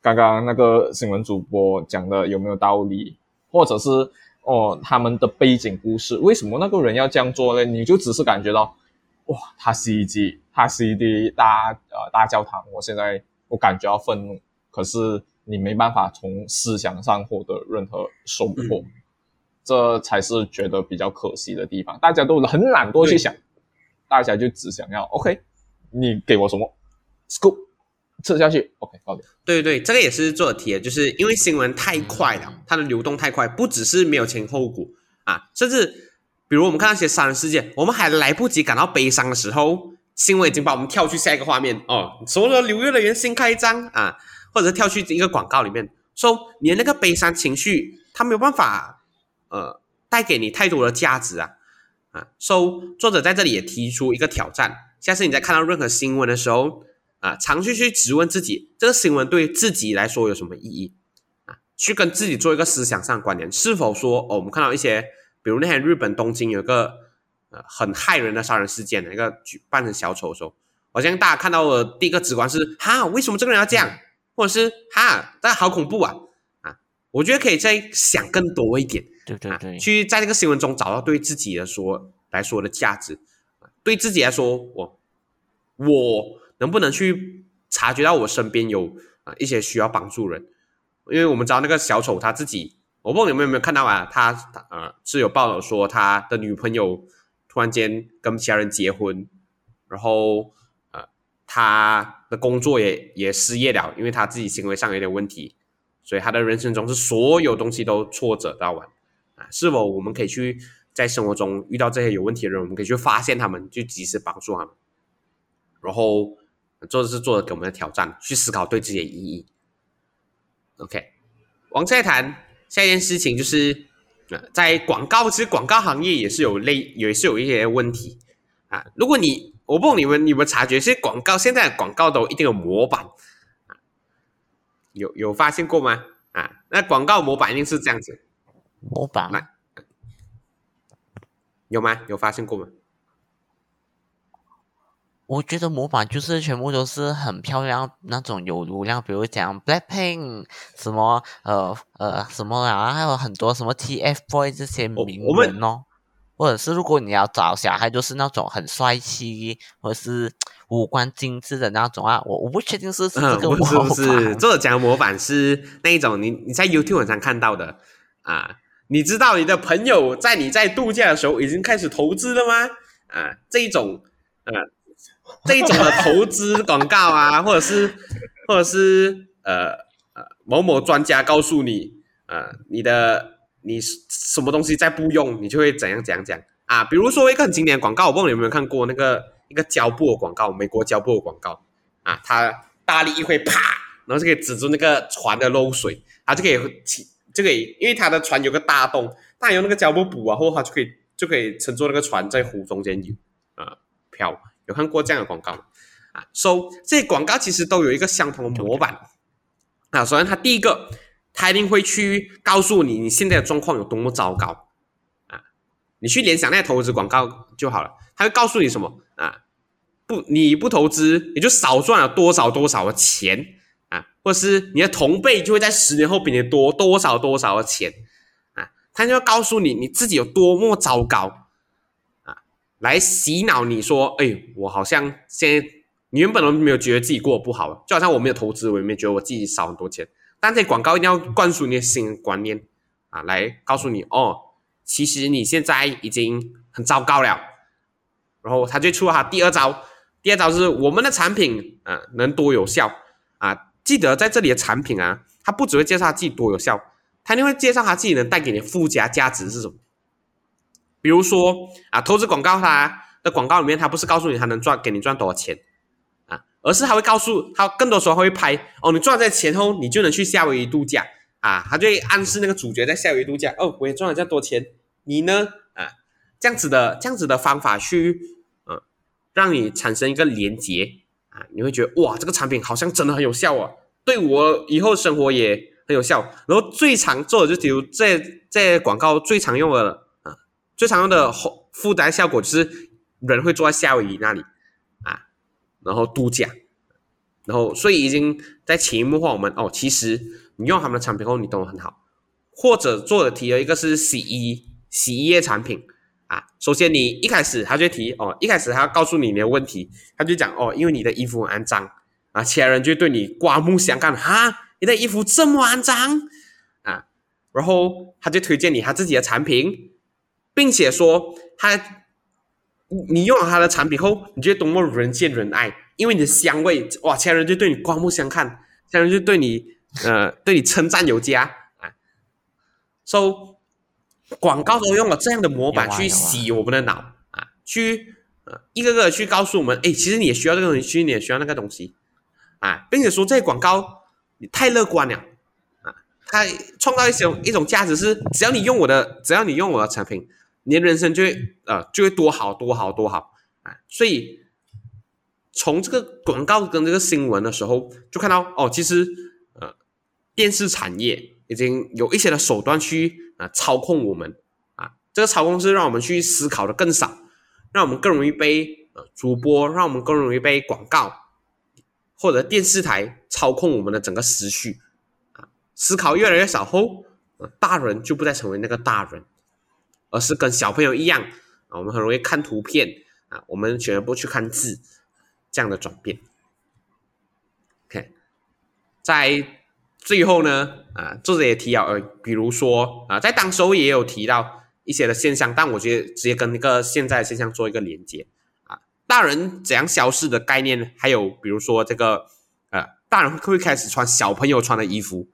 刚刚那个新闻主播讲的有没有道理，或者是哦他们的背景故事，为什么那个人要这样做呢？你就只是感觉到，哇，他袭击，他 CD 大呃大教堂，我现在我感觉到愤怒，可是你没办法从思想上获得任何收获，这才是觉得比较可惜的地方。大家都很懒惰去想，大家就只想要 OK，你给我什么？scoop 吃下去，OK，好的。对对对，这个也是做的题，就是因为新闻太快了，它的流动太快，不只是没有前后果啊，甚至比如我们看那些杀人事件，我们还来不及感到悲伤的时候，新闻已经把我们跳去下一个画面哦，什么纽约的园新开张啊，或者跳去一个广告里面，说你的那个悲伤情绪，它没有办法呃带给你太多的价值啊啊，所以作者在这里也提出一个挑战，下次你在看到任何新闻的时候。啊，常去去质问自己，这个新闻对自己来说有什么意义？啊，去跟自己做一个思想上关联，是否说哦，我们看到一些，比如那天日本东京有个呃很害人的杀人事件，一个举扮成小丑的时候，我相信大家看到的第一个直观是哈，为什么这个人要这样？或者是哈，大家好恐怖啊！啊，我觉得可以再想更多一点，对对对，去在这个新闻中找到对自己的说来说的价值，对自己来说，我我。能不能去察觉到我身边有啊一些需要帮助人？因为我们知道那个小丑他自己，我不知道你们有没有看到啊？他呃是有报道说他的女朋友突然间跟其他人结婚，然后呃他的工作也也失业了，因为他自己行为上有点问题，所以他的人生中是所有东西都挫折到完啊！是否我们可以去在生活中遇到这些有问题的人，我们可以去发现他们，就及时帮助他们，然后。做的是做的给我们的挑战，去思考对自己的意义。OK，往下谈下一件事情就是，呃，在广告，其实广告行业也是有类，也是有一些问题啊。如果你，我不懂你们，你们察觉，其实广告现在广告都一定有模板啊，有有发现过吗？啊，那广告模板一定是这样子，模板，有吗？有发现过吗？我觉得模板就是全部都是很漂亮那种有流量，比如讲 Blackpink 什么呃呃什么啊，还有很多什么 TFBOY 这些名人哦，或者是如果你要找小孩，就是那种很帅气或者是五官精致的那种啊，我我不确定是这个模板。不是不是，作者讲的模板是那一种，你你在 YouTube 上看到的啊？你知道你的朋友在你在度假的时候已经开始投资了吗？啊，这一种呃。这一种的投资广告啊，或者是，或者是呃呃某某专家告诉你，呃你的你什么东西再不用，你就会怎样怎样讲啊，比如说一个很经典的广告，我不知道你有没有看过那个一个胶布的广告，美国胶布的广告啊，它大力一挥，啪，然后就可以止住那个船的漏水，它就可以起，就可以，因为它的船有个大洞，它用那个胶布补啊，或它就可以就可以乘坐那个船在湖中间游啊漂。有看过这样的广告吗？啊，so 这些广告其实都有一个相同的模板啊。首先，它第一个，它一定会去告诉你你现在的状况有多么糟糕啊。你去联想那些投资广告就好了，它会告诉你什么啊？不，你不投资，你就少赚了多少多少的钱啊，或者是你的同辈就会在十年后比你多多少多少的钱啊。他就要告诉你你自己有多么糟糕。来洗脑你说，哎，我好像现在你原本都没有觉得自己过得不好，就好像我没有投资，我也没觉得我自己少很多钱。但这广告一定要灌输你的新观念啊，来告诉你哦，其实你现在已经很糟糕了。然后他就出了他第二招，第二招是我们的产品啊能多有效啊？记得在这里的产品啊，他不只会介绍他自己多有效，他定会介绍他自己能带给你附加价值是什么。比如说啊，投资广告它的广告里面，它不是告诉你它能赚给你赚多少钱啊，而是它会告诉他更多时候会拍哦，你赚在钱后，你就能去夏威夷度假啊，他就会暗示那个主角在夏威夷度假哦，我也赚了这样多钱，你呢啊，这样子的这样子的方法去嗯，让你产生一个连接啊，你会觉得哇，这个产品好像真的很有效啊，对我以后生活也很有效。然后最常做的就比如这这广告最常用的。最常用的后附带效果就是人会坐在夏威夷那里啊，然后度假，然后所以已经在潜移默化我们哦，其实你用他们的产品后你都很好，或者做的题有一个是洗衣洗衣液产品啊，首先你一开始他就提哦，一开始他要告诉你你的问题，他就讲哦，因为你的衣服很脏啊，其他人就对你刮目相看哈，你的衣服这么肮脏啊，然后他就推荐你他自己的 产品。并且说他，你用了他的产品后，你觉得多么人见人爱，因为你的香味，哇，其他人就对你刮目相看，其他人就对你，呃，对你称赞有加啊。So，广告都用了这样的模板去洗我们的脑啊，去呃一个个去告诉我们，哎，其实你也需要这个东西，其实你也需要那个东西啊，并且说这些广告你太乐观了啊，它创造一种一种价值是，只要你用我的，只要你用我的产品。你的人生就会呃就会多好多好多好啊！所以从这个广告跟这个新闻的时候，就看到哦，其实呃电视产业已经有一些的手段去啊操控我们啊，这个操控是让我们去思考的更少，让我们更容易被呃主播，让我们更容易被广告或者电视台操控我们的整个思绪啊，思考越来越少后，大人就不再成为那个大人。而是跟小朋友一样啊，我们很容易看图片啊，我们全部去看字，这样的转变。OK，在最后呢啊，作者也提到呃，比如说啊，在当时候也有提到一些的现象，但我觉得直接跟那个现在现象做一个连接啊，大人怎样消失的概念，还有比如说这个呃，大人会开始穿小朋友穿的衣服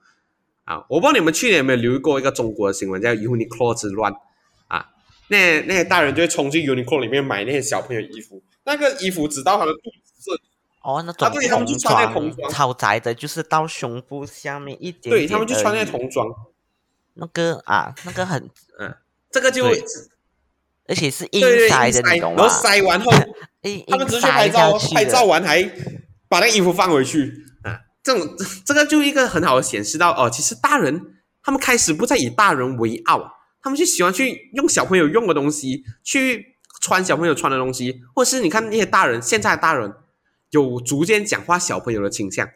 啊，我不知道你们去年有没有留意过一个中国的新闻，叫 Uniqlo 之乱。那那些大人就会冲进 Uniqlo 里面买那些小朋友衣服，那个衣服只到他的肚子哦，那种童装超窄的，就是到胸部下面一点。对他们就穿那童装，那个啊，那个很嗯，这个就而且是硬塞的那种然后塞完后，他们直接拍照，拍照完还把那衣服放回去啊，这种这个就一个很好的显示到哦，其实大人他们开始不再以大人为傲。他们就喜欢去用小朋友用的东西，去穿小朋友穿的东西，或者是你看那些大人，现在的大人有逐渐讲话小朋友的倾向。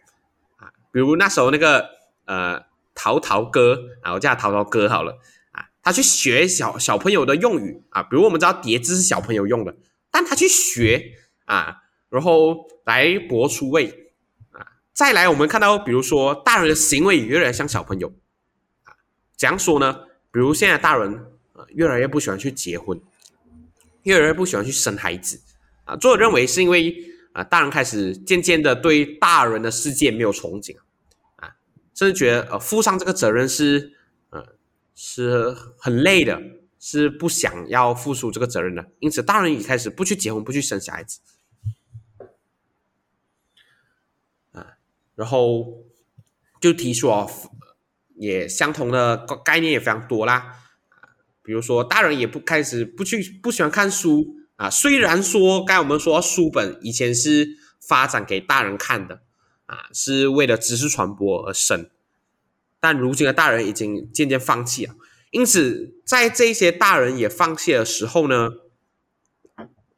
啊，比如那时候那个呃淘淘哥啊，我叫他淘淘哥好了。啊，他去学小小朋友的用语啊，比如我们知道叠字是小朋友用的，但他去学啊，然后来博出位。啊，再来我们看到比如说大人的行为也越来越像小朋友。啊，怎样说呢？比如现在大人啊，越来越不喜欢去结婚，越来越不喜欢去生孩子啊。作者认为是因为啊，大人开始渐渐的对大人的世界没有憧憬啊，甚至觉得呃负上这个责任是呃是很累的，是不想要付出这个责任的，因此大人也开始不去结婚，不去生小孩子。啊，然后就提出哦，也相同的概念也非常多啦。比如说大人也不开始不去不喜欢看书啊，虽然说刚才我们说书本以前是发展给大人看的啊，是为了知识传播而生，但如今的大人已经渐渐放弃了。因此，在这些大人也放弃的时候呢，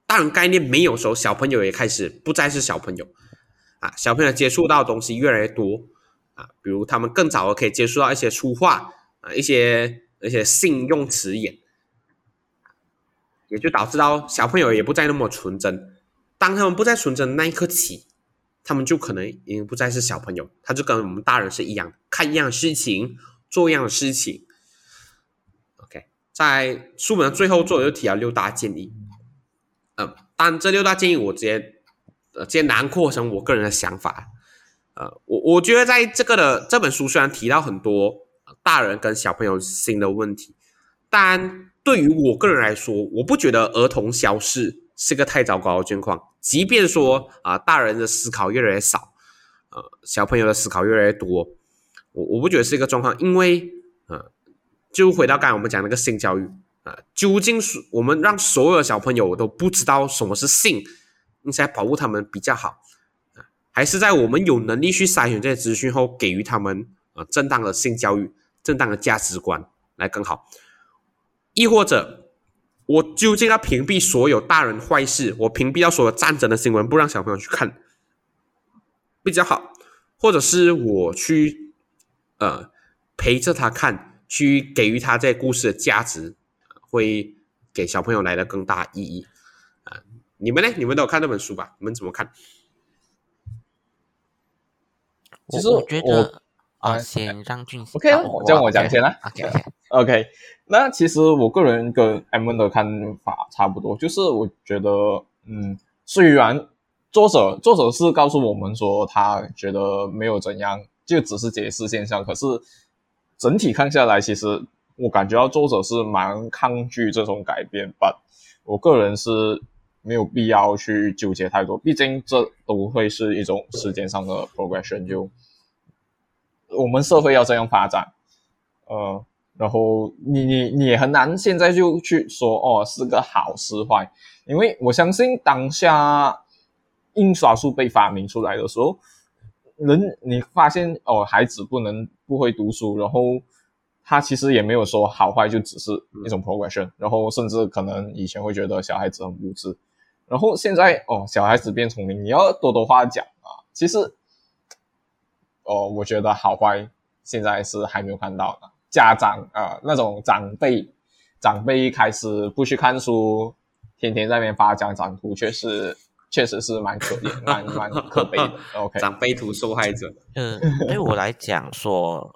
大人概念没有时候，小朋友也开始不再是小朋友啊，小朋友接触到的东西越来越多啊，比如他们更早的可以接触到一些粗话啊，一些。一些性用词眼，也就导致到小朋友也不再那么纯真。当他们不再纯真那一刻起，他们就可能已经不再是小朋友，他就跟我们大人是一样，看一样的事情，做一样的事情。OK，在书本的最后，作者又提了六大建议。嗯，但这六大建议我直接呃直接囊括成我个人的想法。呃，我我觉得在这个的这本书虽然提到很多。大人跟小朋友新的问题，但对于我个人来说，我不觉得儿童消失是个太糟糕的状况。即便说啊，大人的思考越来越少，呃，小朋友的思考越来越多，我我不觉得是一个状况，因为呃，就回到刚才我们讲那个性教育啊，究竟是我们让所有的小朋友都不知道什么是性，应该保护他们比较好，还是在我们有能力去筛选这些资讯后，给予他们啊正当的性教育？正当的价值观来更好，亦或者我究竟要屏蔽所有大人坏事，我屏蔽掉所有战争的新闻，不让小朋友去看比较好，或者是我去呃陪着他看，去给予他这故事的价值，会给小朋友来的更大意义啊？你们呢？你们都有看这本书吧？你们怎么看？其实我觉得。啊，先让俊 OK，叫我讲先啦。OK，OK。那其实我个人跟 M 的看法差不多，就是我觉得，嗯，虽然作者作者是告诉我们说他觉得没有怎样，就只是解释现象，可是整体看下来，其实我感觉到作者是蛮抗拒这种改变吧。我个人是没有必要去纠结太多，毕竟这都会是一种时间上的 progression 就。我们社会要这样发展，呃，然后你你你也很难现在就去说哦是个好是坏，因为我相信当下印刷术被发明出来的时候，人你发现哦孩子不能不会读书，然后他其实也没有说好坏，就只是一种 progression，然后甚至可能以前会觉得小孩子很无知，然后现在哦小孩子变聪明，你要多多话讲啊，其实。哦，我觉得好坏现在是还没有看到的。家长啊，那种长辈，长辈开始不去看书，天天在那边发奖长图，确实确实是蛮可怜，蛮蛮可悲的。OK，长辈图受害者。嗯，对我来讲说。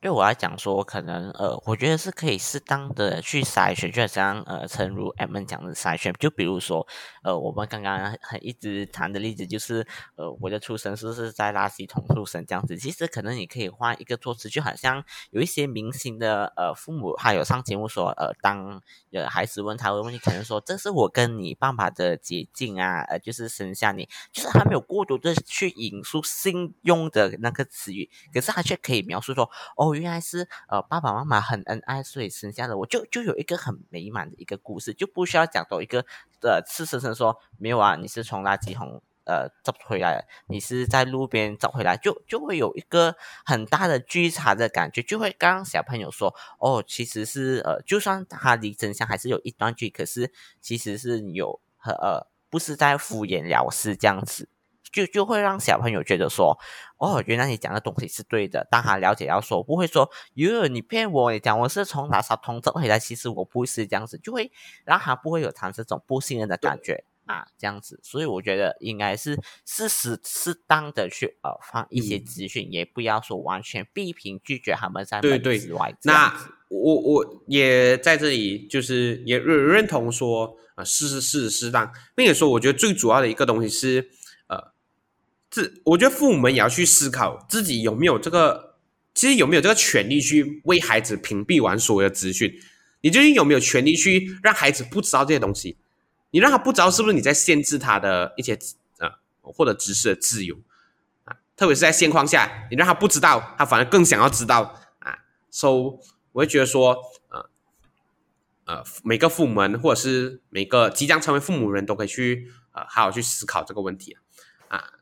对我来讲说，可能呃，我觉得是可以适当的去筛选，就像呃，诚如 M 讲的筛选，就比如说呃，我们刚刚很一直谈的例子，就是呃，我的出生是不是在垃圾桶出生这样子。其实可能你可以换一个措辞，就好像有一些明星的呃父母，还有上节目说呃，当呃孩子问他的问题，可能说这是我跟你爸爸的捷径啊，呃，就是生下你，就是还没有过多的去引述信用的那个词语，可是他却可以描述说哦。我原来是呃爸爸妈妈很恩爱，所以生下的我就就有一个很美满的一个故事，就不需要讲到一个呃赤生生说没有啊，你是从垃圾桶呃找回来，你是在路边找回来，就就会有一个很大的剧差的感觉，就会刚刚小朋友说哦，其实是呃就算他离真相还是有一段距离，可是其实是有和呃不是在敷衍了事这样子。就就会让小朋友觉得说，哦，原来你讲的东西是对的。当他了解要说，不会说，哟，你骗我，你讲我是从垃圾桶走回来，其实我不是这样子，就会让他不会有产生这种不信任的感觉啊，这样子。所以我觉得应该是适时适当的去呃放一些资讯，也不要说完全闭屏拒绝他们在门之外。那我我也在这里就是也认认同说啊，适适适适当，并且说我觉得最主要的一个东西是。这我觉得父母们也要去思考自己有没有这个，其实有没有这个权利去为孩子屏蔽完所有的资讯。你究竟有没有权利去让孩子不知道这些东西？你让他不知道，是不是你在限制他的一些呃或者知识的自由啊？特别是在现况下，你让他不知道，他反而更想要知道啊。所以我会觉得说，呃呃，每个父母们或者是每个即将成为父母人都可以去呃好好去思考这个问题啊。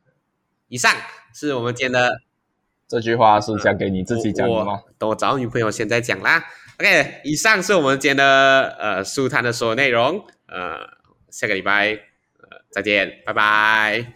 以上是我们今天的。这句话是讲给你自己讲的吗？等我找女朋友现在讲啦。OK，以上是我们今天的呃书谈的所有内容。呃，下个礼拜呃再见。拜拜。